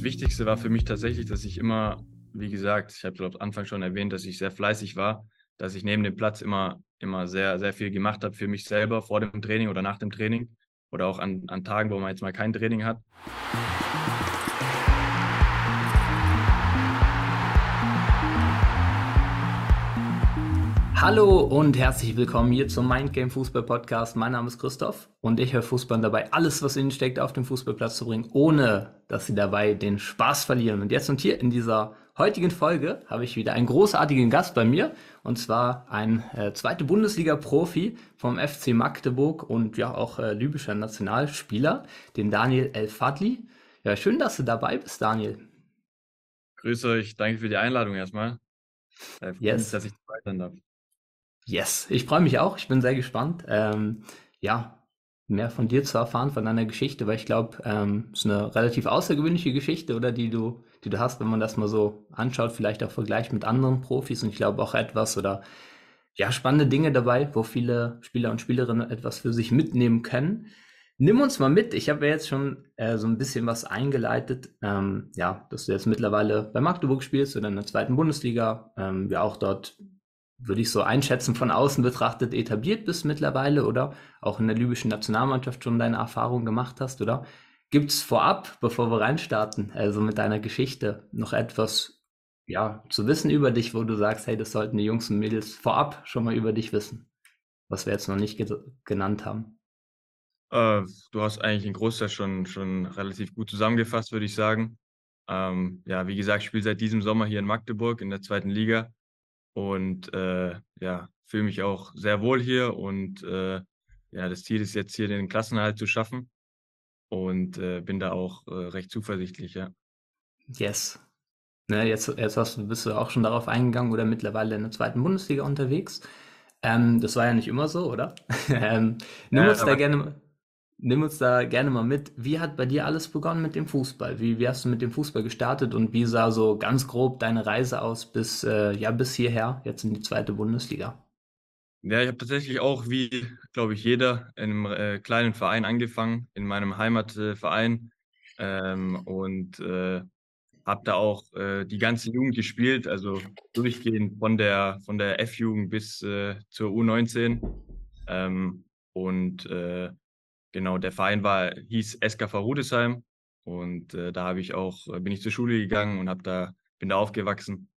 das Wichtigste war für mich tatsächlich, dass ich immer, wie gesagt, ich habe glaube am Anfang schon erwähnt, dass ich sehr fleißig war, dass ich neben dem Platz immer, immer sehr, sehr viel gemacht habe für mich selber vor dem Training oder nach dem Training oder auch an, an Tagen, wo man jetzt mal kein Training hat. Hallo und herzlich willkommen hier zum Mindgame Fußball Podcast. Mein Name ist Christoph und ich höre Fußball dabei, alles, was ihnen steckt, auf den Fußballplatz zu bringen, ohne dass sie dabei den Spaß verlieren. Und jetzt und hier in dieser heutigen Folge habe ich wieder einen großartigen Gast bei mir und zwar ein äh, zweite Bundesliga-Profi vom FC Magdeburg und ja auch äh, libyscher Nationalspieler, den Daniel El Fadli. Ja, schön, dass du dabei bist, Daniel. Grüße euch, danke für die Einladung erstmal. Äh, yes. dass ich dabei sein darf. Yes, ich freue mich auch. Ich bin sehr gespannt. Ähm, ja, mehr von dir zu erfahren, von deiner Geschichte, weil ich glaube, ähm, es ist eine relativ außergewöhnliche Geschichte, oder die du, die du hast, wenn man das mal so anschaut, vielleicht auch vergleicht mit anderen Profis und ich glaube auch etwas oder ja, spannende Dinge dabei, wo viele Spieler und Spielerinnen etwas für sich mitnehmen können. Nimm uns mal mit. Ich habe ja jetzt schon äh, so ein bisschen was eingeleitet. Ähm, ja, dass du jetzt mittlerweile bei Magdeburg spielst oder in der zweiten Bundesliga. Ähm, wir auch dort würde ich so einschätzen, von außen betrachtet etabliert bist mittlerweile oder auch in der libyschen Nationalmannschaft schon deine Erfahrungen gemacht hast, oder? Gibt es vorab, bevor wir reinstarten, also mit deiner Geschichte, noch etwas ja, zu wissen über dich, wo du sagst, hey, das sollten die Jungs und Mädels vorab schon mal über dich wissen, was wir jetzt noch nicht ge genannt haben? Äh, du hast eigentlich in Großteil schon, schon relativ gut zusammengefasst, würde ich sagen. Ähm, ja, wie gesagt, ich spiele seit diesem Sommer hier in Magdeburg in der zweiten Liga und äh, ja, fühle mich auch sehr wohl hier und äh, ja, das Ziel ist jetzt hier den Klassenerhalt zu schaffen und äh, bin da auch äh, recht zuversichtlich, ja. Yes. Ne, jetzt, jetzt hast du, bist du auch schon darauf eingegangen oder mittlerweile in der zweiten Bundesliga unterwegs. Ähm, das war ja nicht immer so, oder? ähm, nimm uns da gerne, Nimm uns da gerne mal mit. Wie hat bei dir alles begonnen mit dem Fußball? Wie, wie hast du mit dem Fußball gestartet und wie sah so ganz grob deine Reise aus bis, äh, ja, bis hierher, jetzt in die zweite Bundesliga? Ja, ich habe tatsächlich auch, wie, glaube ich, jeder, in einem äh, kleinen Verein angefangen, in meinem Heimatverein. Ähm, und äh, habe da auch äh, die ganze Jugend gespielt, also durchgehend von der, von der F-Jugend bis äh, zur U19. Ähm, und äh, Genau, der Verein war, hieß SKV Rudesheim und äh, da habe ich auch, äh, bin ich zur Schule gegangen und habe da, bin da aufgewachsen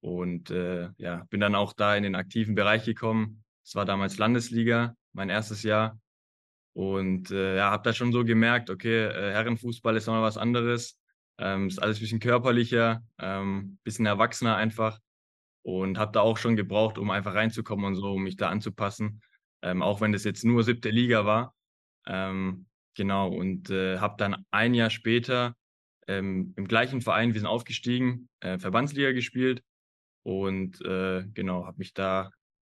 und äh, ja, bin dann auch da in den aktiven Bereich gekommen. Es war damals Landesliga, mein erstes Jahr. Und äh, ja, habe da schon so gemerkt, okay, äh, Herrenfußball ist nochmal was anderes. Ähm, ist alles ein bisschen körperlicher, ähm, bisschen erwachsener einfach. Und habe da auch schon gebraucht, um einfach reinzukommen und so, um mich da anzupassen. Ähm, auch wenn das jetzt nur siebte Liga war. Ähm, genau, und äh, habe dann ein Jahr später ähm, im gleichen Verein, wir sind aufgestiegen, äh, Verbandsliga gespielt und äh, genau, habe mich da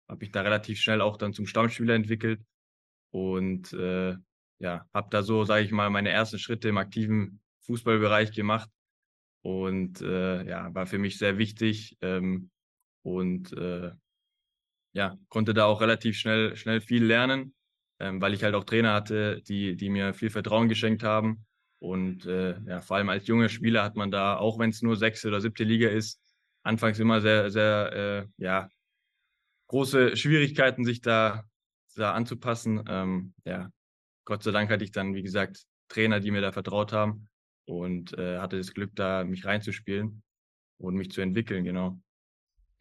habe mich da relativ schnell auch dann zum Stammspieler entwickelt und äh, ja, habe da so, sage ich mal, meine ersten Schritte im aktiven Fußballbereich gemacht und äh, ja, war für mich sehr wichtig ähm, und äh, ja, konnte da auch relativ schnell, schnell viel lernen ähm, weil ich halt auch Trainer hatte, die, die mir viel Vertrauen geschenkt haben. Und äh, ja, vor allem als junger Spieler hat man da, auch wenn es nur sechste oder siebte Liga ist, anfangs immer sehr, sehr, äh, ja, große Schwierigkeiten, sich da, da anzupassen. Ähm, ja, Gott sei Dank hatte ich dann, wie gesagt, Trainer, die mir da vertraut haben und äh, hatte das Glück, da mich reinzuspielen und mich zu entwickeln, genau.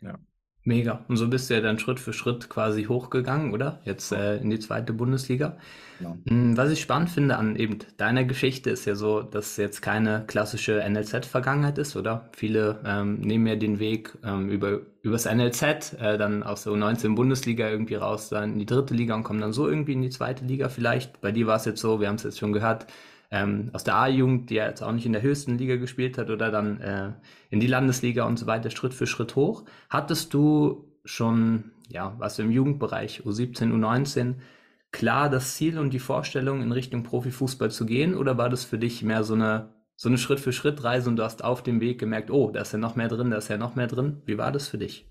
Ja. Mega. Und so bist du ja dann Schritt für Schritt quasi hochgegangen, oder? Jetzt äh, in die zweite Bundesliga. Ja. Hm, was ich spannend finde an eben deiner Geschichte ist ja so, dass es jetzt keine klassische NLZ-Vergangenheit ist, oder? Viele ähm, nehmen ja den Weg ähm, über übers NLZ, äh, dann aus der U19 Bundesliga irgendwie raus, dann in die dritte Liga und kommen dann so irgendwie in die zweite Liga vielleicht. Bei dir war es jetzt so, wir haben es jetzt schon gehört, ähm, aus der A-Jugend, die ja jetzt auch nicht in der höchsten Liga gespielt hat, oder dann äh, in die Landesliga und so weiter, Schritt für Schritt hoch. Hattest du schon, ja, was im Jugendbereich, U17, U19, klar das Ziel und die Vorstellung, in Richtung Profifußball zu gehen, oder war das für dich mehr so eine, so eine Schritt-für-Schritt-Reise und du hast auf dem Weg gemerkt, oh, da ist ja noch mehr drin, da ist ja noch mehr drin? Wie war das für dich?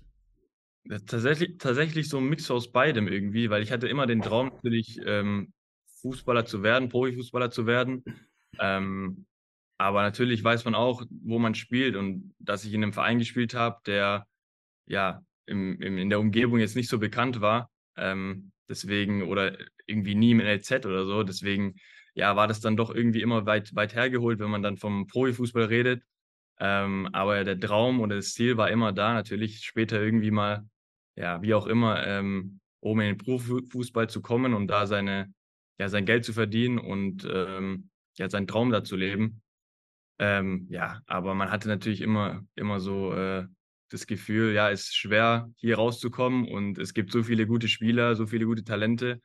Tatsächlich, tatsächlich so ein Mix aus beidem irgendwie, weil ich hatte immer den Traum, natürlich ähm, Fußballer zu werden, Profifußballer zu werden. Ähm, aber natürlich weiß man auch, wo man spielt und dass ich in einem Verein gespielt habe, der ja im, im, in der Umgebung jetzt nicht so bekannt war. Ähm, deswegen, oder irgendwie nie im LZ oder so. Deswegen, ja, war das dann doch irgendwie immer weit, weit hergeholt, wenn man dann vom Profifußball redet. Ähm, aber der Traum oder das Ziel war immer da, natürlich später irgendwie mal, ja, wie auch immer, ähm, oben in den Profifußball zu kommen und da seine, ja, sein Geld zu verdienen und ähm, ja, seinen Traum da zu leben. Ähm, ja, aber man hatte natürlich immer, immer so äh, das Gefühl, ja, es ist schwer, hier rauszukommen und es gibt so viele gute Spieler, so viele gute Talente.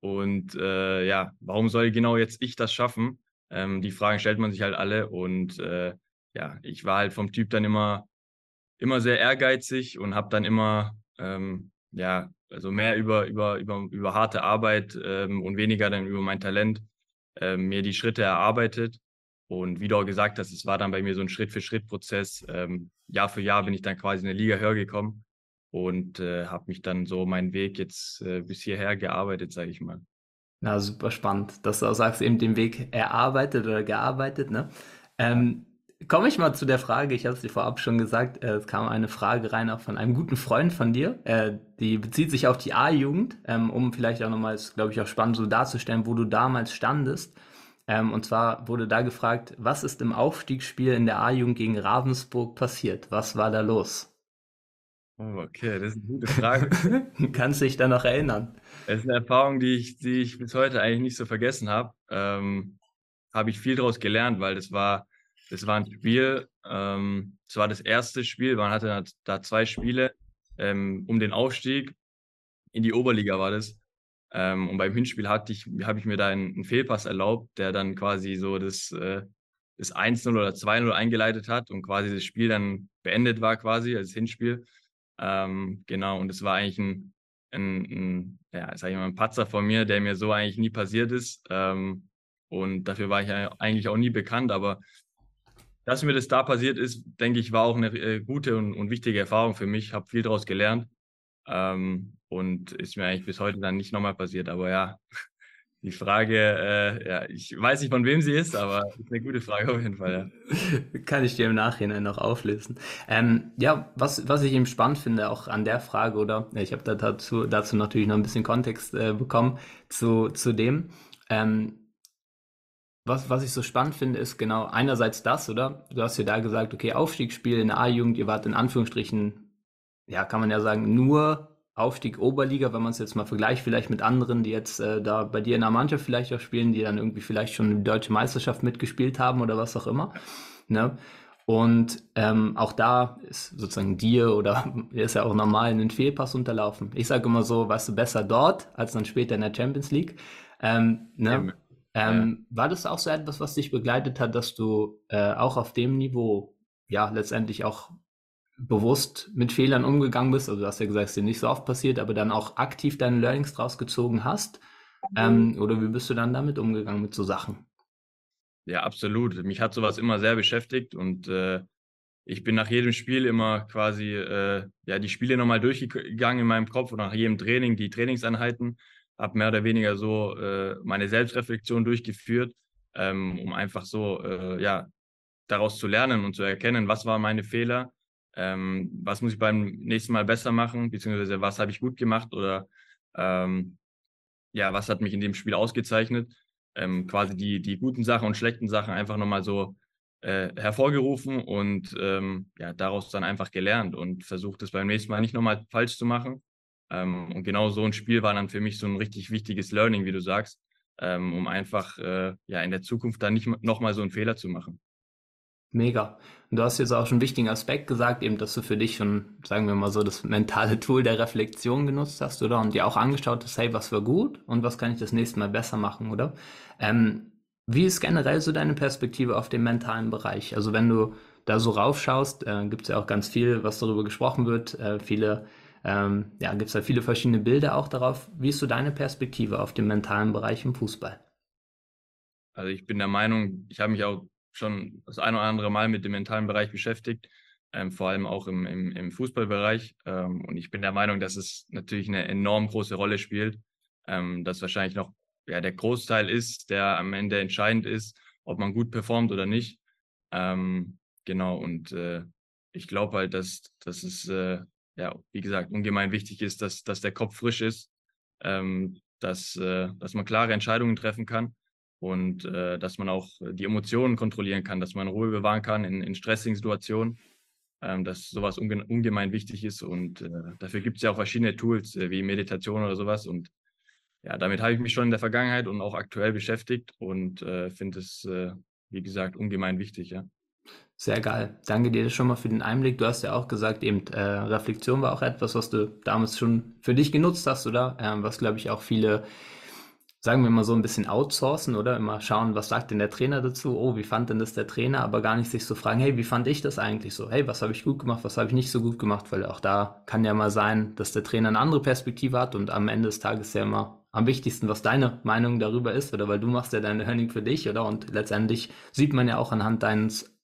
Und äh, ja, warum soll genau jetzt ich das schaffen? Ähm, die Fragen stellt man sich halt alle. Und äh, ja, ich war halt vom Typ dann immer, immer sehr ehrgeizig und habe dann immer, ähm, ja, also mehr über, über, über, über harte Arbeit ähm, und weniger dann über mein Talent äh, mir die Schritte erarbeitet. Und wie du auch gesagt hast, es war dann bei mir so ein Schritt-für-Schritt-Prozess. Ähm, Jahr für Jahr bin ich dann quasi in eine Liga höher gekommen und äh, habe mich dann so meinen Weg jetzt äh, bis hierher gearbeitet, sage ich mal. Na, super spannend, dass du auch sagst, eben den Weg erarbeitet oder gearbeitet. Ne? Ähm, Komme ich mal zu der Frage, ich habe es dir vorab schon gesagt, äh, es kam eine Frage rein auch von einem guten Freund von dir, äh, die bezieht sich auf die A-Jugend, ähm, um vielleicht auch nochmal, glaube ich, auch spannend so darzustellen, wo du damals standest. Ähm, und zwar wurde da gefragt, was ist im Aufstiegsspiel in der A-Jugend gegen Ravensburg passiert? Was war da los? Oh, okay, das ist eine gute Frage. Kannst du dich da noch erinnern? Das ist eine Erfahrung, die ich, die ich bis heute eigentlich nicht so vergessen habe. Ähm, habe ich viel daraus gelernt, weil das war, das war ein Spiel, ähm, das war das erste Spiel, man hatte da zwei Spiele ähm, um den Aufstieg. In die Oberliga war das. Ähm, und beim Hinspiel hatte ich, habe ich mir da einen, einen, Fehlpass erlaubt, der dann quasi so das, äh, das 1-0 oder 2-0 eingeleitet hat und quasi das Spiel dann beendet war, quasi als Hinspiel. Ähm, genau, und es war eigentlich ein, ein, ein, ja, sag ich mal, ein Patzer von mir, der mir so eigentlich nie passiert ist. Ähm, und dafür war ich eigentlich auch nie bekannt, aber dass mir das da passiert ist, denke ich, war auch eine äh, gute und, und wichtige Erfahrung für mich. Habe viel daraus gelernt. Ähm, und ist mir eigentlich bis heute dann nicht nochmal passiert. Aber ja, die Frage, äh, ja, ich weiß nicht, von wem sie ist, aber ist eine gute Frage auf jeden Fall. Ja. Kann ich dir im Nachhinein noch auflösen. Ähm, ja, was, was ich eben spannend finde, auch an der Frage, oder ich habe da dazu, dazu natürlich noch ein bisschen Kontext äh, bekommen zu, zu dem. Ähm, was, was ich so spannend finde, ist genau einerseits das, oder? Du hast ja da gesagt, okay, Aufstiegsspiel in der A-Jugend, ihr wart in Anführungsstrichen ja, kann man ja sagen, nur Aufstieg Oberliga, wenn man es jetzt mal vergleicht, vielleicht mit anderen, die jetzt äh, da bei dir in der Mannschaft vielleicht auch spielen, die dann irgendwie vielleicht schon die deutsche Meisterschaft mitgespielt haben oder was auch immer. Ne? Und ähm, auch da ist sozusagen dir oder ist ja auch normal einen Fehlpass unterlaufen. Ich sage immer so, weißt du, besser dort als dann später in der Champions League. Ähm, ne? Ähm, ja. War das auch so etwas, was dich begleitet hat, dass du äh, auch auf dem Niveau ja letztendlich auch bewusst mit Fehlern umgegangen bist, also du hast ja gesagt, es dir nicht so oft passiert, aber dann auch aktiv deine Learnings draus gezogen hast? Ähm, oder wie bist du dann damit umgegangen mit so Sachen? Ja, absolut. Mich hat sowas immer sehr beschäftigt und äh, ich bin nach jedem Spiel immer quasi äh, ja die Spiele nochmal durchgegangen in meinem Kopf und nach jedem Training die Trainingseinheiten, habe mehr oder weniger so äh, meine Selbstreflexion durchgeführt, ähm, um einfach so äh, ja daraus zu lernen und zu erkennen, was waren meine Fehler ähm, was muss ich beim nächsten Mal besser machen, beziehungsweise was habe ich gut gemacht oder ähm, ja, was hat mich in dem Spiel ausgezeichnet. Ähm, quasi die, die guten Sachen und schlechten Sachen einfach nochmal so äh, hervorgerufen und ähm, ja, daraus dann einfach gelernt und versucht es beim nächsten Mal nicht nochmal falsch zu machen. Ähm, und genau so ein Spiel war dann für mich so ein richtig wichtiges Learning, wie du sagst, ähm, um einfach äh, ja in der Zukunft dann nicht nochmal so einen Fehler zu machen. Mega. Und du hast jetzt auch schon einen wichtigen Aspekt gesagt, eben, dass du für dich schon, sagen wir mal so, das mentale Tool der Reflexion genutzt hast, oder? Und dir auch angeschaut hast, hey, was war gut und was kann ich das nächste Mal besser machen, oder? Ähm, wie ist generell so deine Perspektive auf den mentalen Bereich? Also wenn du da so raufschaust, äh, gibt es ja auch ganz viel, was darüber gesprochen wird, äh, viele, ähm, ja, gibt es da viele verschiedene Bilder auch darauf. Wie ist so deine Perspektive auf den mentalen Bereich im Fußball? Also ich bin der Meinung, ich habe mich auch schon das ein oder andere Mal mit dem mentalen Bereich beschäftigt, ähm, vor allem auch im, im, im Fußballbereich. Ähm, und ich bin der Meinung, dass es natürlich eine enorm große Rolle spielt, ähm, dass wahrscheinlich noch ja, der Großteil ist, der am Ende entscheidend ist, ob man gut performt oder nicht. Ähm, genau, und äh, ich glaube halt, dass, dass es, äh, ja, wie gesagt, ungemein wichtig ist, dass, dass der Kopf frisch ist, ähm, dass, äh, dass man klare Entscheidungen treffen kann und äh, dass man auch die Emotionen kontrollieren kann, dass man Ruhe bewahren kann in, in stressigen Situationen, ähm, dass sowas unge ungemein wichtig ist und äh, dafür gibt es ja auch verschiedene Tools äh, wie Meditation oder sowas und ja, damit habe ich mich schon in der Vergangenheit und auch aktuell beschäftigt und äh, finde es, äh, wie gesagt, ungemein wichtig, ja. Sehr geil. Danke dir schon mal für den Einblick. Du hast ja auch gesagt, eben äh, Reflexion war auch etwas, was du damals schon für dich genutzt hast, oder? Ähm, was, glaube ich, auch viele, sagen wir mal so ein bisschen outsourcen, oder? Immer schauen, was sagt denn der Trainer dazu? Oh, wie fand denn das der Trainer? Aber gar nicht sich so fragen, hey, wie fand ich das eigentlich so? Hey, was habe ich gut gemacht, was habe ich nicht so gut gemacht? Weil auch da kann ja mal sein, dass der Trainer eine andere Perspektive hat und am Ende des Tages ja immer am wichtigsten, was deine Meinung darüber ist, oder weil du machst ja deine Learning für dich, oder? Und letztendlich sieht man ja auch anhand deines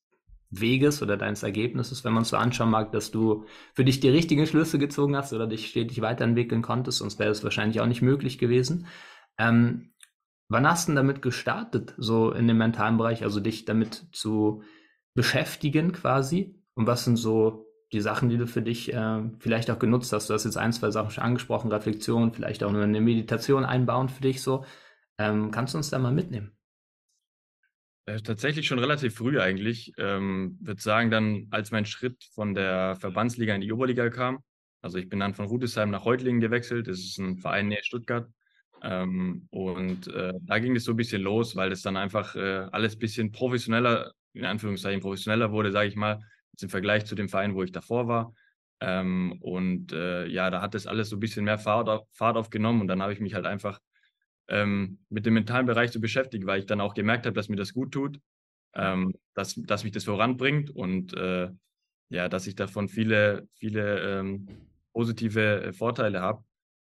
Weges oder deines Ergebnisses, wenn man es so anschauen mag, dass du für dich die richtigen Schlüsse gezogen hast oder dich stetig weiterentwickeln konntest, sonst wäre es wahrscheinlich auch nicht möglich gewesen. Ähm, wann hast du denn damit gestartet, so in dem mentalen Bereich, also dich damit zu beschäftigen quasi? Und was sind so die Sachen, die du für dich äh, vielleicht auch genutzt hast? Du hast jetzt ein, zwei Sachen schon angesprochen, Reflexion, vielleicht auch nur eine Meditation einbauen für dich so. Ähm, kannst du uns da mal mitnehmen? Äh, tatsächlich schon relativ früh eigentlich. Ähm, würde sagen, dann, als mein Schritt von der Verbandsliga in die Oberliga kam. Also ich bin dann von Rudesheim nach Reutlingen gewechselt. Das ist ein Verein näher Stuttgart. Ähm, und äh, da ging es so ein bisschen los, weil das dann einfach äh, alles ein bisschen professioneller, in Anführungszeichen professioneller wurde, sage ich mal, im Vergleich zu dem Verein, wo ich davor war. Ähm, und äh, ja, da hat das alles so ein bisschen mehr Fahrt, auf, Fahrt aufgenommen und dann habe ich mich halt einfach ähm, mit dem mentalen Bereich zu beschäftigen, weil ich dann auch gemerkt habe, dass mir das gut tut, ähm, dass, dass mich das voranbringt und äh, ja, dass ich davon viele, viele ähm, positive äh, Vorteile habe.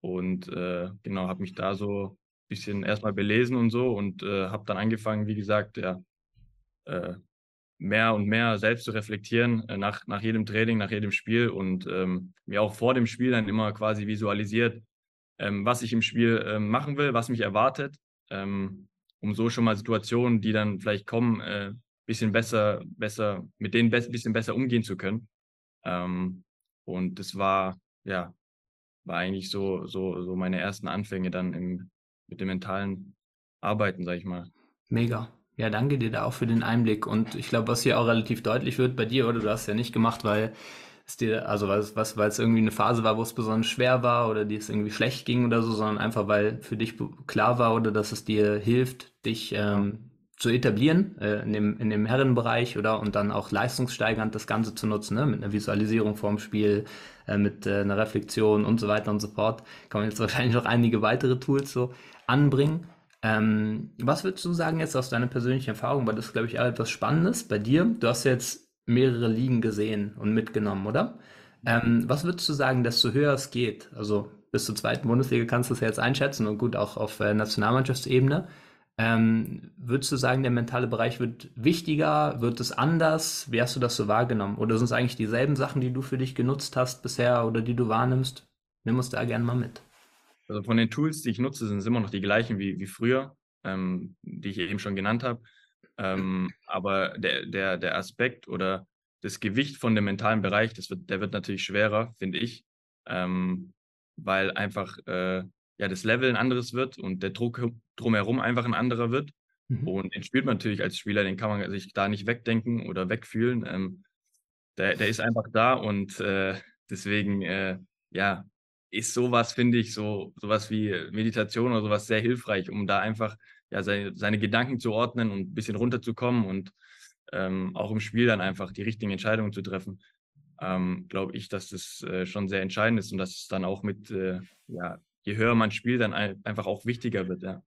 Und äh, genau, habe mich da so ein bisschen erstmal belesen und so und äh, habe dann angefangen, wie gesagt, ja, äh, mehr und mehr selbst zu reflektieren äh, nach, nach jedem Training, nach jedem Spiel und ähm, mir auch vor dem Spiel dann immer quasi visualisiert, ähm, was ich im Spiel ähm, machen will, was mich erwartet, ähm, um so schon mal Situationen, die dann vielleicht kommen, äh, bisschen besser, besser, mit denen ein bisschen besser umgehen zu können. Ähm, und das war, ja, war eigentlich so, so, so meine ersten Anfänge dann im, mit dem mentalen Arbeiten, sag ich mal. Mega. Ja, danke dir da auch für den Einblick. Und ich glaube, was hier auch relativ deutlich wird bei dir, oder du hast ja nicht gemacht, weil es dir, also was, was, weil es irgendwie eine Phase war, wo es besonders schwer war oder dir es irgendwie schlecht ging oder so, sondern einfach, weil für dich klar war oder dass es dir hilft, dich ähm, zu etablieren äh, in, dem, in dem Herrenbereich oder und dann auch leistungssteigernd das Ganze zu nutzen, ne? mit einer Visualisierung vorm Spiel, äh, mit äh, einer Reflexion und so weiter und so fort. Kann man jetzt wahrscheinlich noch einige weitere Tools so anbringen. Ähm, was würdest du sagen jetzt aus deiner persönlichen Erfahrung? Weil das ist, glaube ich, auch etwas Spannendes bei dir. Du hast jetzt mehrere Ligen gesehen und mitgenommen, oder? Ähm, was würdest du sagen, desto höher es geht? Also bis zur zweiten Bundesliga kannst du es ja jetzt einschätzen und gut auch auf äh, Nationalmannschaftsebene. Ähm, würdest du sagen, der mentale Bereich wird wichtiger? Wird es anders? Wie hast du das so wahrgenommen? Oder sind es eigentlich dieselben Sachen, die du für dich genutzt hast bisher oder die du wahrnimmst? Nimm uns da gerne mal mit. Also von den Tools, die ich nutze, sind es immer noch die gleichen wie, wie früher, ähm, die ich eben schon genannt habe. Ähm, aber der, der, der Aspekt oder das Gewicht von dem mentalen Bereich, das wird, der wird natürlich schwerer, finde ich, ähm, weil einfach äh, ja, das Level ein anderes wird und der Druck drumherum einfach ein anderer wird. Mhm. Und den spielt man natürlich als Spieler, den kann man sich da nicht wegdenken oder wegfühlen. Ähm, der, der ist einfach da und äh, deswegen, äh, ja, ist sowas, finde ich, so sowas wie Meditation oder sowas sehr hilfreich, um da einfach ja, seine, seine Gedanken zu ordnen und ein bisschen runterzukommen und ähm, auch im Spiel dann einfach die richtigen Entscheidungen zu treffen, ähm, glaube ich, dass das äh, schon sehr entscheidend ist und dass es dann auch mit, äh, ja, je höher man spielt, dann ein, einfach auch wichtiger wird, ja.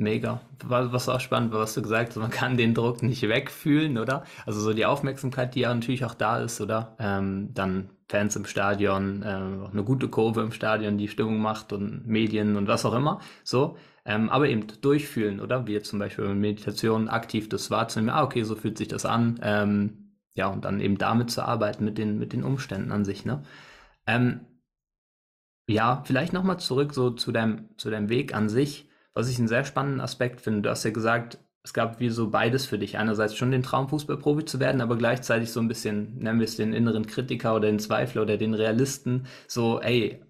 Mega. Was auch spannend war, was du gesagt hast, man kann den Druck nicht wegfühlen, oder? Also so die Aufmerksamkeit, die ja natürlich auch da ist, oder? Ähm, dann Fans im Stadion, äh, eine gute Kurve im Stadion, die Stimmung macht und Medien und was auch immer. So. Ähm, aber eben durchfühlen, oder? Wie jetzt zum Beispiel in Meditation aktiv das wahrzunehmen, ah, okay, so fühlt sich das an. Ähm, ja, und dann eben damit zu arbeiten, mit den, mit den Umständen an sich, ne? Ähm, ja, vielleicht nochmal zurück so zu deinem, zu deinem Weg an sich, was ich einen sehr spannenden Aspekt finde. Du hast ja gesagt, es gab wie so beides für dich. Einerseits schon den Traum, Fußballprofi zu werden, aber gleichzeitig so ein bisschen, nennen wir es den inneren Kritiker oder den Zweifler oder den Realisten. So, ey,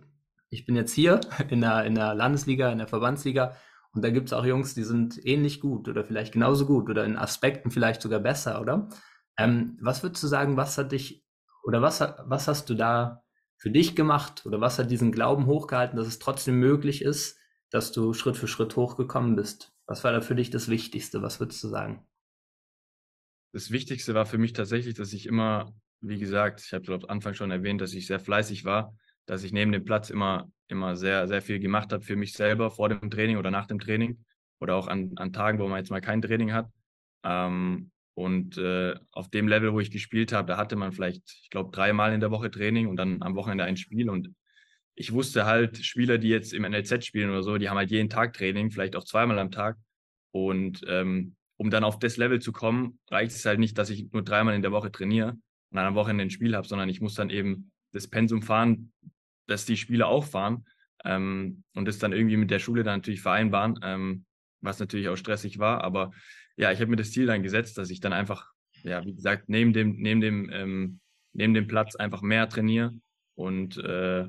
ich bin jetzt hier in der, in der Landesliga, in der Verbandsliga und da gibt es auch Jungs, die sind ähnlich gut oder vielleicht genauso gut oder in Aspekten vielleicht sogar besser, oder? Ähm, was würdest du sagen, was hat dich oder was, was hast du da für dich gemacht oder was hat diesen Glauben hochgehalten, dass es trotzdem möglich ist, dass du Schritt für Schritt hochgekommen bist? Was war da für dich das Wichtigste? Was würdest du sagen? Das Wichtigste war für mich tatsächlich, dass ich immer, wie gesagt, ich habe glaube am Anfang schon erwähnt, dass ich sehr fleißig war, dass ich neben dem Platz immer, immer sehr, sehr viel gemacht habe für mich selber vor dem Training oder nach dem Training oder auch an, an Tagen, wo man jetzt mal kein Training hat. Ähm, und äh, auf dem Level, wo ich gespielt habe, da hatte man vielleicht, ich glaube, dreimal in der Woche Training und dann am Wochenende ein Spiel. Und ich wusste halt, Spieler, die jetzt im NLZ spielen oder so, die haben halt jeden Tag Training, vielleicht auch zweimal am Tag. Und ähm, um dann auf das Level zu kommen, reicht es halt nicht, dass ich nur dreimal in der Woche trainiere und dann am Wochenende ein Spiel habe, sondern ich muss dann eben das Pensum fahren, dass die Spieler auch fahren ähm, und das dann irgendwie mit der Schule dann natürlich vereinbaren, ähm, was natürlich auch stressig war. Aber ja, ich habe mir das Ziel dann gesetzt, dass ich dann einfach, ja, wie gesagt, neben dem, neben dem, ähm, neben dem Platz einfach mehr trainiere und äh,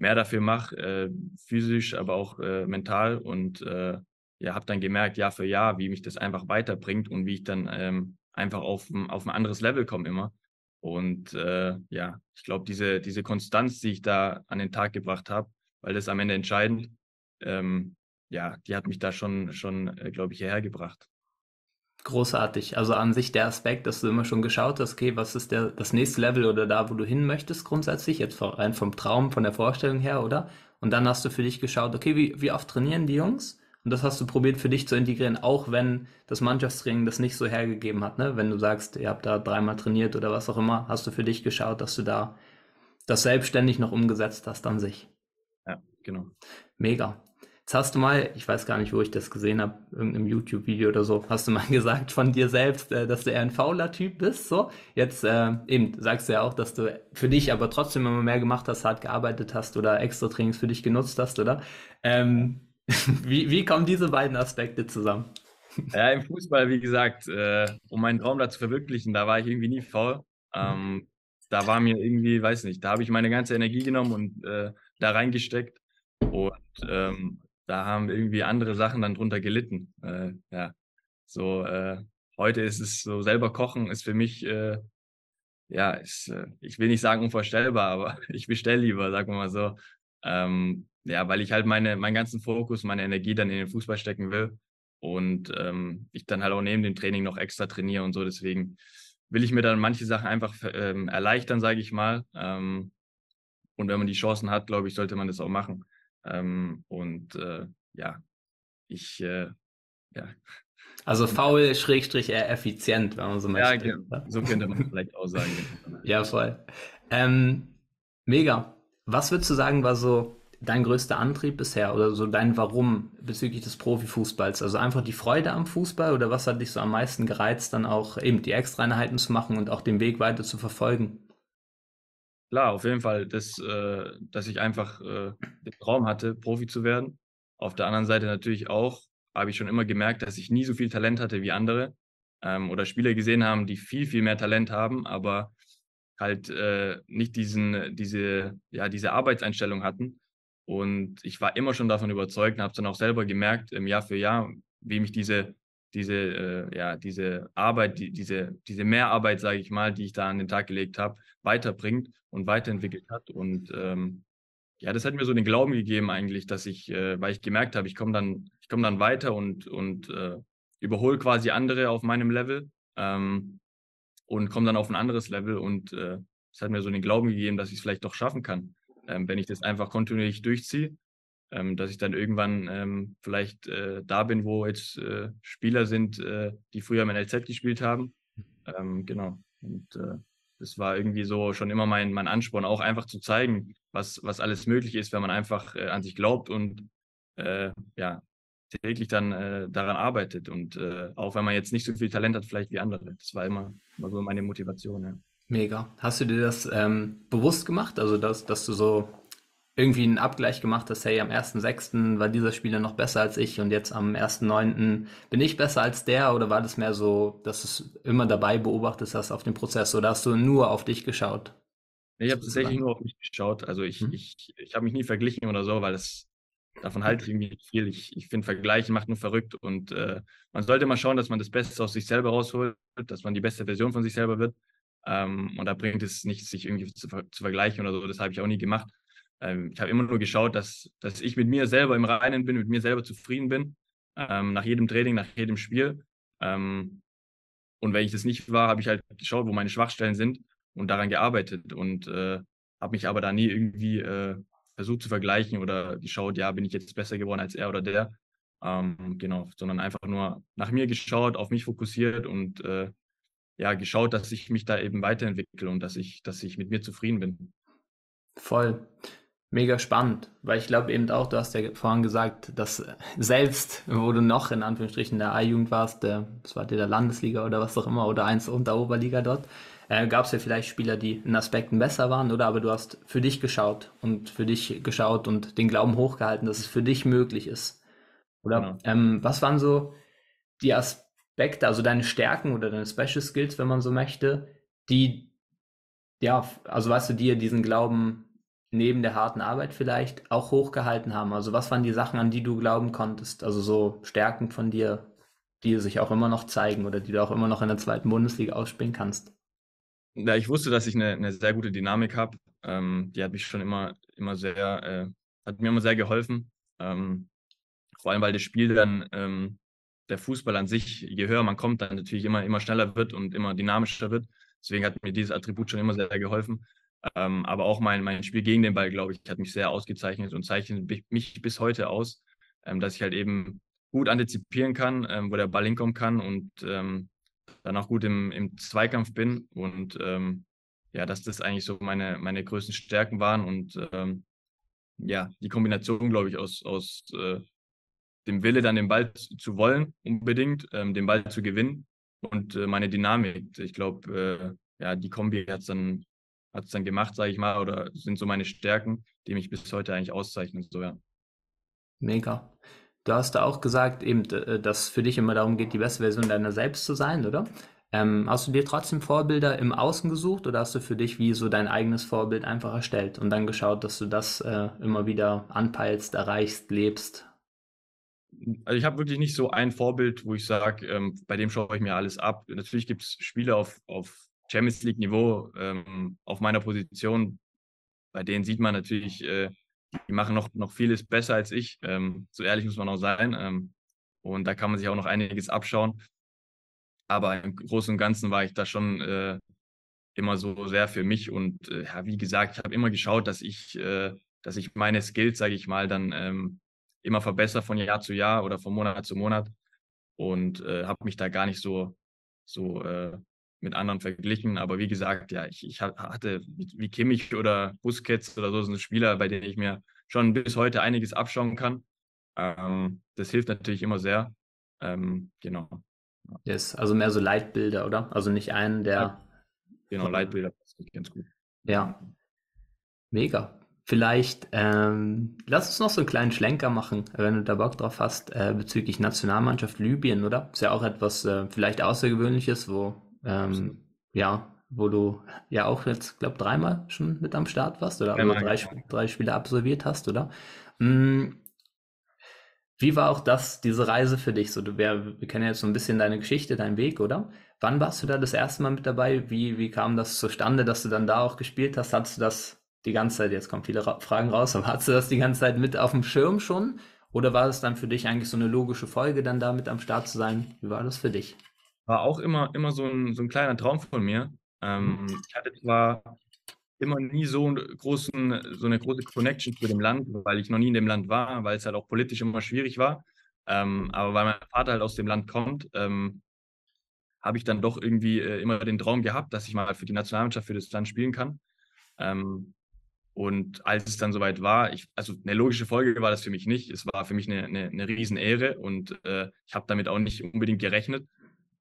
mehr dafür mache, äh, physisch, aber auch äh, mental und äh, ja, habe dann gemerkt, Jahr für Jahr, wie mich das einfach weiterbringt und wie ich dann ähm, einfach auf, auf ein anderes Level komme immer. Und äh, ja, ich glaube, diese, diese Konstanz, die ich da an den Tag gebracht habe, weil das am Ende entscheidend, ähm, ja, die hat mich da schon, schon äh, glaube ich, hierher gebracht. Großartig. Also an sich der Aspekt, dass du immer schon geschaut hast, okay, was ist der, das nächste Level oder da, wo du hin möchtest grundsätzlich, jetzt rein vom Traum, von der Vorstellung her, oder? Und dann hast du für dich geschaut, okay, wie, wie oft trainieren die Jungs? Und das hast du probiert für dich zu integrieren, auch wenn das Mannschaftstraining das nicht so hergegeben hat, ne? Wenn du sagst, ihr habt da dreimal trainiert oder was auch immer, hast du für dich geschaut, dass du da das selbstständig noch umgesetzt hast an sich. Ja, genau. Mega. Jetzt hast du mal, ich weiß gar nicht, wo ich das gesehen habe, irgendeinem YouTube-Video oder so, hast du mal gesagt von dir selbst, äh, dass du eher ein fauler Typ bist. So, jetzt äh, eben sagst du ja auch, dass du für dich aber trotzdem immer mehr gemacht hast, hart gearbeitet hast oder extra Trainings für dich genutzt hast, oder? Ähm, wie, wie kommen diese beiden Aspekte zusammen? Ja, im Fußball, wie gesagt, äh, um meinen Traum da zu verwirklichen, da war ich irgendwie nie faul. Ähm, da war mir irgendwie, weiß nicht, da habe ich meine ganze Energie genommen und äh, da reingesteckt. Und ähm, da haben irgendwie andere Sachen dann drunter gelitten. Äh, ja, so äh, heute ist es so selber kochen ist für mich äh, ja, ist, äh, ich will nicht sagen unvorstellbar, aber ich bestelle lieber, sagen wir mal so. Ähm, ja, weil ich halt meine, meinen ganzen Fokus, meine Energie dann in den Fußball stecken will und ähm, ich dann halt auch neben dem Training noch extra trainiere und so. Deswegen will ich mir dann manche Sachen einfach ähm, erleichtern, sage ich mal. Ähm, und wenn man die Chancen hat, glaube ich, sollte man das auch machen. Ähm, und äh, ja, ich, äh, ja. Also faul, schrägstrich eher effizient, wenn man so möchte. Ja, genau. so könnte man vielleicht auch sagen. ja, voll. Ähm, mega. Was würdest du sagen, war so dein größter Antrieb bisher oder so dein Warum bezüglich des Profifußballs? Also einfach die Freude am Fußball oder was hat dich so am meisten gereizt, dann auch eben die Extraeinheiten zu machen und auch den Weg weiter zu verfolgen? Klar, auf jeden Fall, dass, äh, dass ich einfach äh, den Traum hatte, Profi zu werden. Auf der anderen Seite natürlich auch, habe ich schon immer gemerkt, dass ich nie so viel Talent hatte wie andere ähm, oder Spieler gesehen haben, die viel, viel mehr Talent haben, aber halt äh, nicht diesen, diese, ja, diese Arbeitseinstellung hatten. Und ich war immer schon davon überzeugt und habe es dann auch selber gemerkt, ähm, Jahr für Jahr, wie mich diese, diese, äh, ja, diese Arbeit, die, diese, diese Mehrarbeit, sage ich mal, die ich da an den Tag gelegt habe, weiterbringt und weiterentwickelt hat. Und ähm, ja, das hat mir so den Glauben gegeben eigentlich, dass ich, äh, weil ich gemerkt habe, ich komme dann, ich komme dann weiter und, und äh, überhole quasi andere auf meinem Level ähm, und komme dann auf ein anderes Level und äh, das hat mir so den Glauben gegeben, dass ich es vielleicht doch schaffen kann, ähm, wenn ich das einfach kontinuierlich durchziehe, ähm, dass ich dann irgendwann ähm, vielleicht äh, da bin, wo jetzt äh, Spieler sind, äh, die früher im NLZ gespielt haben. Ähm, genau. Und äh, das war irgendwie so schon immer mein, mein Ansporn, auch einfach zu zeigen, was, was alles möglich ist, wenn man einfach äh, an sich glaubt und äh, ja, täglich dann äh, daran arbeitet. Und äh, auch wenn man jetzt nicht so viel Talent hat, vielleicht wie andere. Das war immer, immer so meine Motivation. Ja. Mega. Hast du dir das ähm, bewusst gemacht? Also, dass, dass du so irgendwie einen Abgleich gemacht hast, hey, am 1.6. war dieser Spieler noch besser als ich und jetzt am 1.9. bin ich besser als der? Oder war das mehr so, dass du es immer dabei beobachtet hast auf den Prozess oder hast du nur auf dich geschaut? Ich habe tatsächlich nur auf mich geschaut. Also ich, hm. ich, ich habe mich nie verglichen oder so, weil das davon halte ich irgendwie nicht viel. Ich, ich finde, Vergleichen macht nur verrückt und äh, man sollte mal schauen, dass man das Beste aus sich selber rausholt, dass man die beste Version von sich selber wird. Ähm, und da bringt es nichts, sich irgendwie zu, zu vergleichen oder so. Das habe ich auch nie gemacht. Ähm, ich habe immer nur geschaut, dass, dass ich mit mir selber im Reinen bin, mit mir selber zufrieden bin, ähm, nach jedem Training, nach jedem Spiel. Ähm, und wenn ich das nicht war, habe ich halt geschaut, wo meine Schwachstellen sind und daran gearbeitet und äh, habe mich aber da nie irgendwie äh, versucht zu vergleichen oder geschaut, ja, bin ich jetzt besser geworden als er oder der. Ähm, genau, sondern einfach nur nach mir geschaut, auf mich fokussiert und äh, ja, geschaut, dass ich mich da eben weiterentwickle und dass ich, dass ich mit mir zufrieden bin. Voll. Mega spannend, weil ich glaube eben auch, du hast ja vorhin gesagt, dass selbst, wo du noch in Anführungsstrichen der A-Jugend warst, der, was war der Landesliga oder was auch immer, oder eins unter Oberliga dort, äh, gab es ja vielleicht Spieler, die in Aspekten besser waren, oder aber du hast für dich geschaut und für dich geschaut und den Glauben hochgehalten, dass es für dich möglich ist. Oder genau. ähm, was waren so die Aspekte, also deine Stärken oder deine Special Skills, wenn man so möchte, die, ja, also weißt du, dir diesen Glauben neben der harten Arbeit vielleicht auch hochgehalten haben? Also was waren die Sachen, an die du glauben konntest? Also so Stärken von dir, die sich auch immer noch zeigen oder die du auch immer noch in der zweiten Bundesliga ausspielen kannst? Ja, ich wusste, dass ich eine, eine sehr gute Dynamik habe. Ähm, die hat mich schon immer, immer sehr, äh, hat mir immer sehr geholfen. Ähm, vor allem, weil das Spiel dann, ähm, der Fußball an sich, je höher man kommt, dann natürlich immer, immer schneller wird und immer dynamischer wird. Deswegen hat mir dieses Attribut schon immer sehr, sehr geholfen. Ähm, aber auch mein, mein Spiel gegen den Ball, glaube ich, hat mich sehr ausgezeichnet und zeichnet mich bis heute aus, ähm, dass ich halt eben gut antizipieren kann, ähm, wo der Ball hinkommen kann und ähm, dann auch gut im, im Zweikampf bin. Und ähm, ja, dass das eigentlich so meine, meine größten Stärken waren. Und ähm, ja, die Kombination, glaube ich, aus, aus äh, dem Wille, dann den Ball zu, wollen, unbedingt, den Ball zu gewinnen und äh, meine Dynamik. Ich glaube, äh, ja, die Kombi hat es dann hat es dann gemacht, sage ich mal, oder sind so meine Stärken, die mich bis heute eigentlich auszeichnen. So, ja. Mega. Du hast da auch gesagt, eben, äh, dass für dich immer darum geht, die beste Version deiner selbst zu sein, oder? Ähm, hast du dir trotzdem Vorbilder im Außen gesucht oder hast du für dich wie so dein eigenes Vorbild einfach erstellt und dann geschaut, dass du das äh, immer wieder anpeilst, erreichst, lebst? Also ich habe wirklich nicht so ein Vorbild, wo ich sage, ähm, bei dem schaue ich mir alles ab. Natürlich gibt es Spiele auf, auf Champions League-Niveau ähm, auf meiner Position, bei denen sieht man natürlich, äh, die machen noch, noch vieles besser als ich. Ähm, so ehrlich muss man auch sein. Ähm, und da kann man sich auch noch einiges abschauen. Aber im Großen und Ganzen war ich da schon äh, immer so sehr für mich. Und äh, ja, wie gesagt, ich habe immer geschaut, dass ich, äh, dass ich meine Skills, sage ich mal, dann ähm, immer verbessere von Jahr zu Jahr oder von Monat zu Monat. Und äh, habe mich da gar nicht so, so äh, mit anderen verglichen. Aber wie gesagt, ja, ich, ich hatte wie Kimmich oder Busquets oder so, so Spieler, bei denen ich mir schon bis heute einiges abschauen kann. Ähm, das hilft natürlich immer sehr. Ähm, genau. Yes, also mehr so Leitbilder, oder? Also nicht einen, der. Genau, Leitbilder passt ganz gut. Ja. Mega. Vielleicht ähm, lass uns noch so einen kleinen Schlenker machen, wenn du da Bock drauf hast, äh, bezüglich Nationalmannschaft Libyen, oder? Ist ja auch etwas äh, vielleicht Außergewöhnliches, wo ähm, ja, wo du ja auch jetzt, glaube dreimal schon mit am Start warst oder also drei, drei Spiele absolviert hast, oder? Mhm. Wie war auch das, diese Reise für dich? So, du, wir, wir kennen jetzt so ein bisschen deine Geschichte, deinen Weg, oder? Wann warst du da das erste Mal mit dabei? Wie, wie kam das zustande, dass du dann da auch gespielt hast? Hattest du das die ganze Zeit, jetzt kommen viele Ra Fragen raus, aber hattest du das die ganze Zeit mit auf dem Schirm schon? Oder war es dann für dich eigentlich so eine logische Folge, dann da mit am Start zu sein? Wie war das für dich? War auch immer, immer so, ein, so ein kleiner Traum von mir. Ähm, mhm. ich hatte zwar immer nie so, einen großen, so eine große Connection zu dem Land, weil ich noch nie in dem Land war, weil es halt auch politisch immer schwierig war. Ähm, aber weil mein Vater halt aus dem Land kommt, ähm, habe ich dann doch irgendwie äh, immer den Traum gehabt, dass ich mal für die Nationalmannschaft, für das Land spielen kann. Ähm, und als es dann soweit war, ich, also eine logische Folge war das für mich nicht. Es war für mich eine, eine, eine Riesenehre und äh, ich habe damit auch nicht unbedingt gerechnet.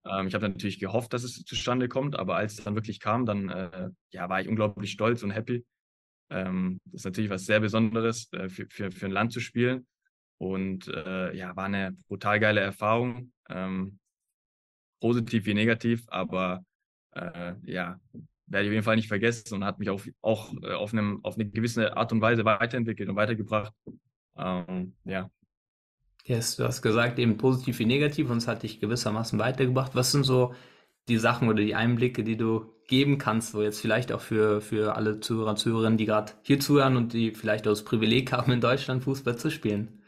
Ähm, ich habe natürlich gehofft, dass es zustande kommt, aber als es dann wirklich kam, dann äh, ja, war ich unglaublich stolz und happy. Ähm, das ist natürlich was sehr Besonderes, äh, für, für, für ein Land zu spielen. Und äh, ja, war eine brutal geile Erfahrung. Ähm, positiv wie negativ, aber äh, ja, werde ich auf jeden Fall nicht vergessen und hat mich auch, auch äh, auf, einem, auf eine gewisse Art und Weise weiterentwickelt und weitergebracht. Ähm, ja. Yes, du hast gesagt, eben positiv wie negativ und es hat dich gewissermaßen weitergebracht. Was sind so die Sachen oder die Einblicke, die du geben kannst, wo jetzt vielleicht auch für, für alle Zuhörer und Zuhörerinnen, die gerade hier zuhören und die vielleicht auch das Privileg haben, in Deutschland Fußball zu spielen?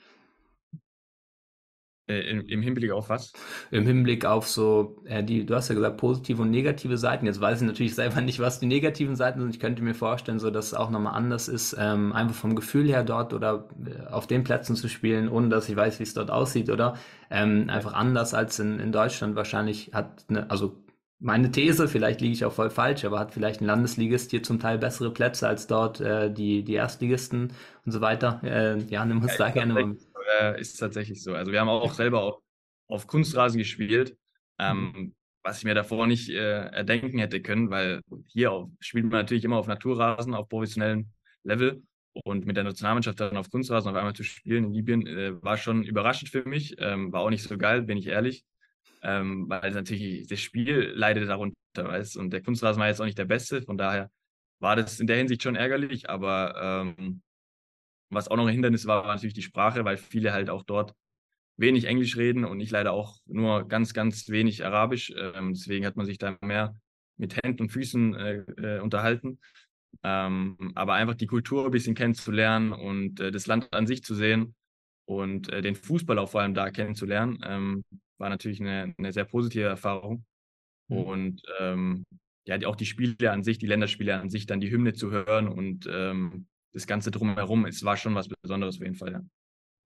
Äh, Im, Im, Hinblick auf was? Im Hinblick auf so, äh, die, du hast ja gesagt, positive und negative Seiten. Jetzt weiß ich natürlich selber nicht, was die negativen Seiten sind. Ich könnte mir vorstellen, so dass es auch nochmal anders ist, ähm, einfach vom Gefühl her dort oder äh, auf den Plätzen zu spielen, ohne dass ich weiß, wie es dort aussieht, oder? Ähm, einfach anders als in, in Deutschland wahrscheinlich hat, eine, also meine These, vielleicht liege ich auch voll falsch, aber hat vielleicht ein Landesligist hier zum Teil bessere Plätze als dort äh, die, die Erstligisten und so weiter. Äh, ja, nimm uns ja, da gerne mal äh, ist tatsächlich so. Also wir haben auch selber auf, auf Kunstrasen gespielt, ähm, mhm. was ich mir davor nicht äh, erdenken hätte können, weil hier auf, spielt man natürlich immer auf Naturrasen, auf professionellem Level. Und mit der Nationalmannschaft dann auf Kunstrasen auf einmal zu spielen in Libyen äh, war schon überraschend für mich. Ähm, war auch nicht so geil, bin ich ehrlich. Ähm, weil natürlich das Spiel leidet darunter, weißt Und der Kunstrasen war jetzt auch nicht der beste. Von daher war das in der Hinsicht schon ärgerlich. Aber ähm, was auch noch ein Hindernis war, war natürlich die Sprache, weil viele halt auch dort wenig Englisch reden und ich leider auch nur ganz, ganz wenig Arabisch. Ähm, deswegen hat man sich da mehr mit Händen und Füßen äh, äh, unterhalten. Ähm, aber einfach die Kultur ein bisschen kennenzulernen und äh, das Land an sich zu sehen und äh, den Fußball auch vor allem da kennenzulernen, ähm, war natürlich eine, eine, sehr positive Erfahrung. Mhm. Und ähm, ja, auch die Spiele an sich, die Länderspiele an sich, dann die Hymne zu hören und ähm, das Ganze drumherum, es war schon was Besonderes auf jeden Fall, ja.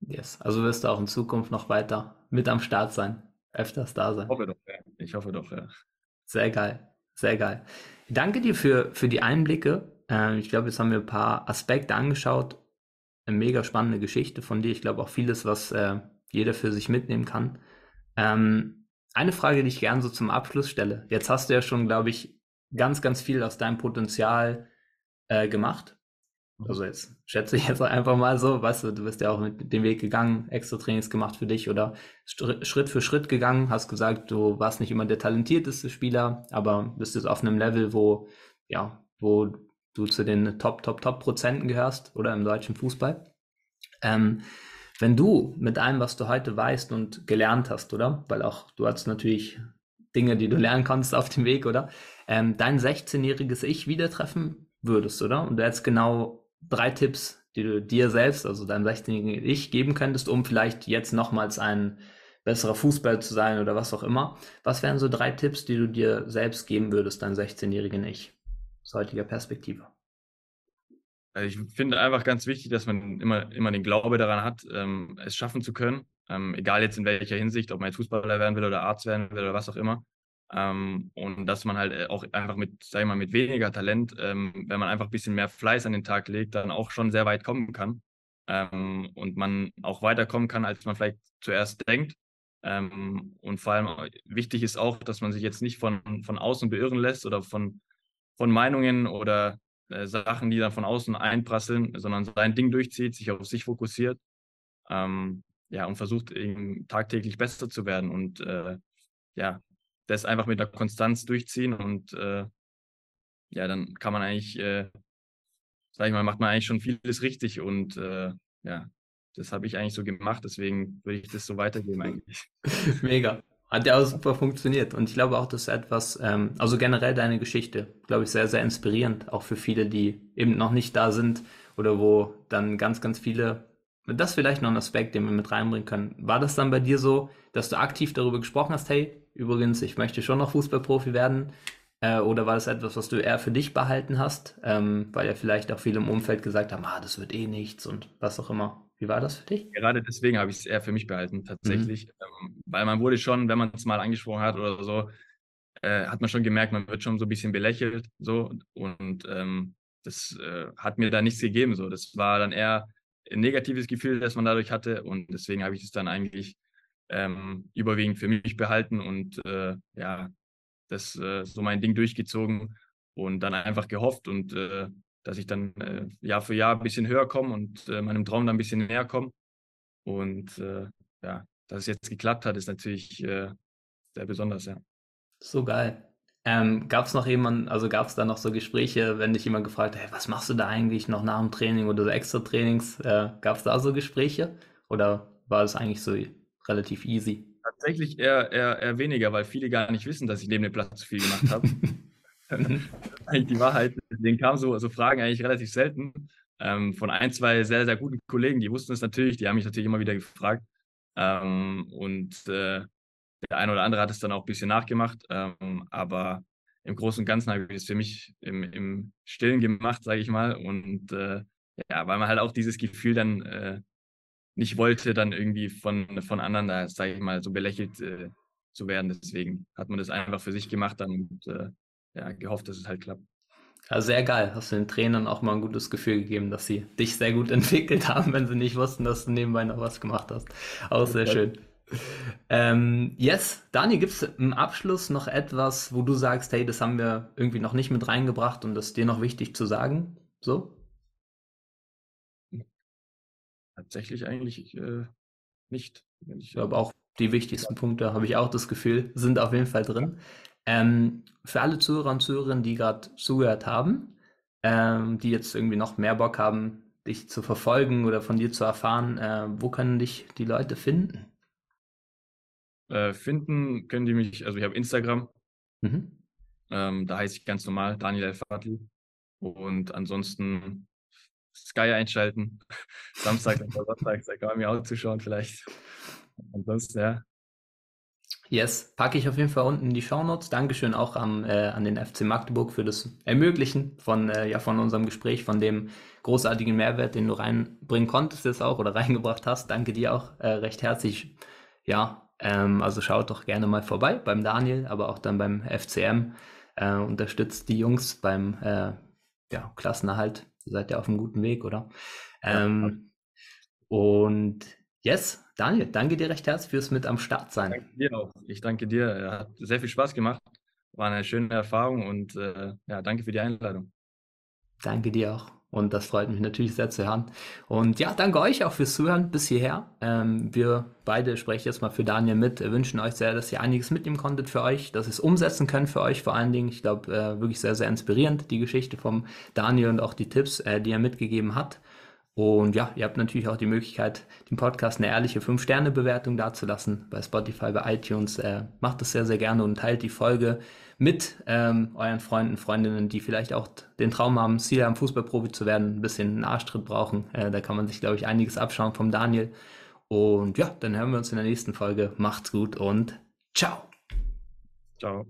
Yes, also wirst du auch in Zukunft noch weiter mit am Start sein, öfters da sein. Ich hoffe doch, ja. Ich hoffe doch, ja. Sehr geil, sehr geil. Danke dir für, für die Einblicke. Ähm, ich glaube, jetzt haben wir ein paar Aspekte angeschaut. Eine mega spannende Geschichte von dir. Ich glaube auch vieles, was äh, jeder für sich mitnehmen kann. Ähm, eine Frage, die ich gerne so zum Abschluss stelle. Jetzt hast du ja schon, glaube ich, ganz, ganz viel aus deinem Potenzial äh, gemacht. Also jetzt schätze ich jetzt einfach mal so, weißt du, du bist ja auch mit dem Weg gegangen, extra Trainings gemacht für dich oder Schritt für Schritt gegangen, hast gesagt, du warst nicht immer der talentierteste Spieler, aber bist jetzt auf einem Level, wo, ja, wo du zu den Top, Top, Top Prozenten gehörst oder im deutschen Fußball. Ähm, wenn du mit allem, was du heute weißt und gelernt hast, oder? Weil auch du hast natürlich Dinge, die du lernen kannst auf dem Weg, oder? Ähm, dein 16-jähriges Ich wieder treffen würdest, oder? Und du hättest genau drei Tipps, die du dir selbst, also deinem 16-jährigen Ich, geben könntest, um vielleicht jetzt nochmals ein besserer Fußball zu sein oder was auch immer. Was wären so drei Tipps, die du dir selbst geben würdest, deinem 16-jährigen Ich, aus heutiger Perspektive? Also ich finde einfach ganz wichtig, dass man immer, immer den Glaube daran hat, ähm, es schaffen zu können. Ähm, egal jetzt in welcher Hinsicht, ob man jetzt Fußballer werden will oder Arzt werden will oder was auch immer. Ähm, und dass man halt äh, auch einfach mit, sag ich mal, mit weniger Talent, ähm, wenn man einfach ein bisschen mehr Fleiß an den Tag legt, dann auch schon sehr weit kommen kann. Ähm, und man auch weiterkommen kann, als man vielleicht zuerst denkt. Ähm, und vor allem äh, wichtig ist auch, dass man sich jetzt nicht von, von außen beirren lässt oder von, von Meinungen oder äh, Sachen, die dann von außen einprasseln, sondern sein Ding durchzieht, sich auf sich fokussiert. Ähm, ja, und versucht eben tagtäglich besser zu werden und äh, ja, das einfach mit der Konstanz durchziehen und äh, ja, dann kann man eigentlich, äh, sag ich mal, macht man eigentlich schon vieles richtig und äh, ja, das habe ich eigentlich so gemacht, deswegen würde ich das so weitergeben eigentlich. Mega. Hat ja auch super funktioniert. Und ich glaube auch, dass etwas, ähm, also generell deine Geschichte, glaube ich, sehr, sehr inspirierend, auch für viele, die eben noch nicht da sind oder wo dann ganz, ganz viele, das vielleicht noch ein Aspekt, den wir mit reinbringen können. War das dann bei dir so, dass du aktiv darüber gesprochen hast, hey, übrigens, ich möchte schon noch Fußballprofi werden? Äh, oder war das etwas, was du eher für dich behalten hast, ähm, weil ja vielleicht auch viele im Umfeld gesagt haben, ah, das wird eh nichts und was auch immer? Wie war das für dich? Gerade deswegen habe ich es eher für mich behalten, tatsächlich. Mhm. Ähm, weil man wurde schon, wenn man es mal angesprochen hat oder so, äh, hat man schon gemerkt, man wird schon so ein bisschen belächelt. So. Und ähm, das äh, hat mir da nichts gegeben. So. Das war dann eher ein negatives Gefühl, das man dadurch hatte. Und deswegen habe ich es dann eigentlich ähm, überwiegend für mich behalten und äh, ja, das äh, so mein Ding durchgezogen und dann einfach gehofft und äh, dass ich dann äh, Jahr für Jahr ein bisschen höher komme und äh, meinem Traum dann ein bisschen näher komme. Und äh, ja, dass es jetzt geklappt hat, ist natürlich sehr besonders, ja. So geil. Ähm, gab es noch jemanden, also gab es da noch so Gespräche, wenn dich jemand gefragt hat, hey, was machst du da eigentlich noch nach dem Training oder so extra Trainings? Gab es da so Gespräche oder war es eigentlich so relativ easy? Tatsächlich eher, eher, eher weniger, weil viele gar nicht wissen, dass ich neben dem Platz zu viel gemacht habe. eigentlich die Wahrheit. Deswegen kamen so, so Fragen eigentlich relativ selten. Ähm, von ein, zwei sehr, sehr guten Kollegen, die wussten es natürlich, die haben mich natürlich immer wieder gefragt. Ähm, und äh, der eine oder andere hat es dann auch ein bisschen nachgemacht. Ähm, aber im Großen und Ganzen habe ich es für mich im, im Stillen gemacht, sage ich mal. Und äh, ja, weil man halt auch dieses Gefühl dann äh, nicht wollte, dann irgendwie von, von anderen, da sage ich mal, so belächelt äh, zu werden. Deswegen hat man das einfach für sich gemacht dann und äh, ja, gehofft, dass es halt klappt. Ja, sehr geil. Hast du den Trainern auch mal ein gutes Gefühl gegeben, dass sie dich sehr gut entwickelt haben, wenn sie nicht wussten, dass du nebenbei noch was gemacht hast. Auch sehr schön. Ähm, yes, Dani, gibt es im Abschluss noch etwas, wo du sagst, hey, das haben wir irgendwie noch nicht mit reingebracht und das ist dir noch wichtig zu sagen? So? Tatsächlich eigentlich äh, nicht. Ich glaube auch die wichtigsten Punkte, habe ich auch das Gefühl, sind auf jeden Fall drin. Ähm, für alle Zuhörer und Zuhörerinnen, die gerade zugehört haben, ähm, die jetzt irgendwie noch mehr Bock haben, dich zu verfolgen oder von dir zu erfahren, äh, wo können dich die Leute finden? Äh, finden können die mich, also ich habe Instagram. Mhm. Ähm, da heiße ich ganz normal Daniel El-Fadli. Und ansonsten Sky einschalten. Samstag und Sonntag, da kann man mir auch zuschauen vielleicht. Ansonsten, ja, Yes, packe ich auf jeden Fall unten in die Shownotes. Dankeschön auch am, äh, an den FC Magdeburg für das Ermöglichen von, äh, ja, von unserem Gespräch, von dem großartigen Mehrwert, den du reinbringen konntest jetzt auch oder reingebracht hast. Danke dir auch äh, recht herzlich. Ja, ähm, also schaut doch gerne mal vorbei beim Daniel, aber auch dann beim FCM. Äh, unterstützt die Jungs beim äh, ja, Klassenerhalt. Ihr seid ja auf einem guten Weg, oder? Ähm. Und yes, Daniel, danke dir recht herzlich fürs mit am Start sein. Danke dir auch. Ich danke dir. Hat sehr viel Spaß gemacht. War eine schöne Erfahrung und äh, ja, danke für die Einladung. Danke dir auch. Und das freut mich natürlich sehr zu hören. Und ja, danke euch auch fürs Zuhören bis hierher. Ähm, wir beide sprechen jetzt mal für Daniel mit, wir wünschen euch sehr, dass ihr einiges mitnehmen konntet für euch, dass ihr es umsetzen könnt für euch vor allen Dingen. Ich glaube, äh, wirklich sehr, sehr inspirierend, die Geschichte vom Daniel und auch die Tipps, äh, die er mitgegeben hat. Und ja, ihr habt natürlich auch die Möglichkeit, dem Podcast eine ehrliche 5-Sterne-Bewertung dazulassen bei Spotify, bei iTunes. Äh, macht das sehr, sehr gerne und teilt die Folge mit ähm, euren Freunden, Freundinnen, die vielleicht auch den Traum haben, Ziel haben, Fußballprofi zu werden, ein bisschen einen Arschtritt brauchen. Äh, da kann man sich, glaube ich, einiges abschauen vom Daniel. Und ja, dann hören wir uns in der nächsten Folge. Macht's gut und ciao. Ciao.